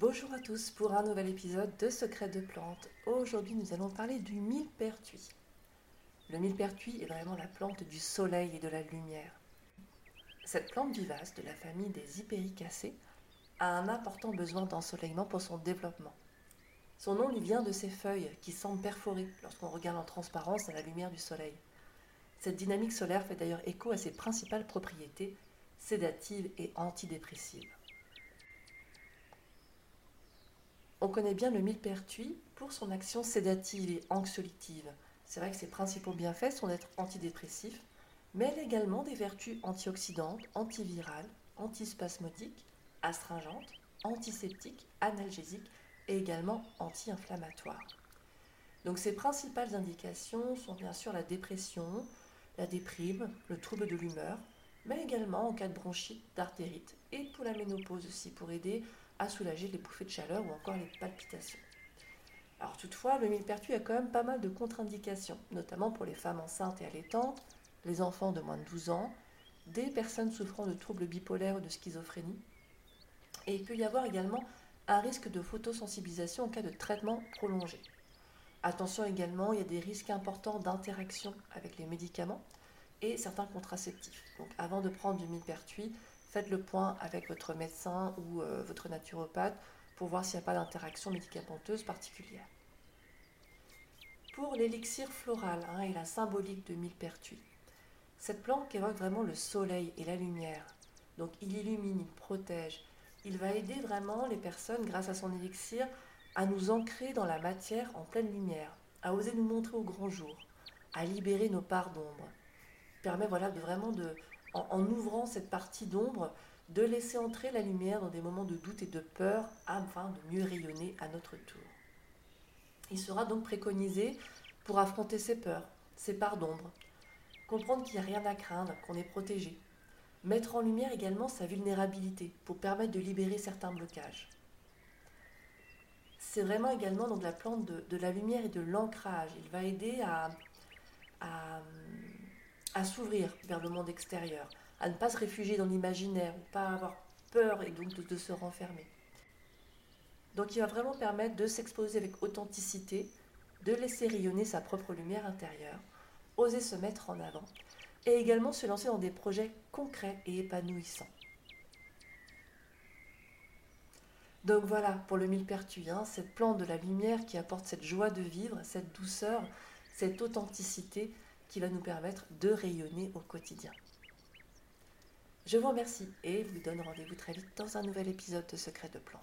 Bonjour à tous pour un nouvel épisode de Secrets de plantes. Aujourd'hui, nous allons parler du millepertuis. Le millepertuis est vraiment la plante du soleil et de la lumière. Cette plante vivace de la famille des hypericacées a un important besoin d'ensoleillement pour son développement. Son nom lui vient de ses feuilles qui semblent perforées lorsqu'on regarde en transparence à la lumière du soleil. Cette dynamique solaire fait d'ailleurs écho à ses principales propriétés sédatives et antidépressives. On connaît bien le millepertuis pour son action sédative et anxiolytive. C'est vrai que ses principaux bienfaits sont d'être antidépressif, mais elle a également des vertus antioxydantes, antivirales, antispasmodiques, astringentes, antiseptiques, analgésiques et également anti-inflammatoires. Donc ses principales indications sont bien sûr la dépression, la déprime, le trouble de l'humeur, mais également en cas de bronchite, d'artérite et pour la ménopause aussi, pour aider à soulager les bouffées de chaleur ou encore les palpitations. Alors toutefois, le millepertuis a quand même pas mal de contre-indications, notamment pour les femmes enceintes et allaitantes, les enfants de moins de 12 ans, des personnes souffrant de troubles bipolaires ou de schizophrénie. Et il peut y avoir également un risque de photosensibilisation en cas de traitement prolongé. Attention également, il y a des risques importants d'interaction avec les médicaments et certains contraceptifs. Donc avant de prendre du millepertuis, faites le point avec votre médecin ou euh, votre naturopathe pour voir s'il n'y a pas d'interaction médicamenteuse particulière. Pour l'élixir floral hein, et la symbolique de millepertuis, cette plante évoque vraiment le soleil et la lumière. Donc il illumine, il protège. Il va aider vraiment les personnes, grâce à son élixir, à nous ancrer dans la matière en pleine lumière, à oser nous montrer au grand jour, à libérer nos parts d'ombre. Permet voilà de vraiment de, en, ouvrant cette partie d'ombre, de laisser entrer la lumière dans des moments de doute et de peur afin de mieux rayonner à notre tour. Il sera donc préconisé pour affronter ses peurs, ses parts d'ombre, comprendre qu'il n'y a rien à craindre, qu'on est protégé, mettre en lumière également sa vulnérabilité pour permettre de libérer certains blocages c'est vraiment également donc la plante de, la lumière et de l'ancrage. Il va aider à, s'ouvrir vers le monde extérieur, à ne pas se réfugier dans l'imaginaire, pas avoir peur et donc de, se renfermer. Donc il va vraiment permettre de s'exposer avec authenticité, de laisser rayonner sa propre lumière intérieure, oser se mettre en avant, et également se lancer dans des projets concrets et épanouissants. Donc voilà, pour le millepertuis, hein, cette plante de la lumière qui apporte cette joie de vivre, cette douceur, cette authenticité qui va nous permettre de rayonner au quotidien. Je vous remercie et vous donne rendez-vous très vite dans un nouvel épisode de Secrets de plantes.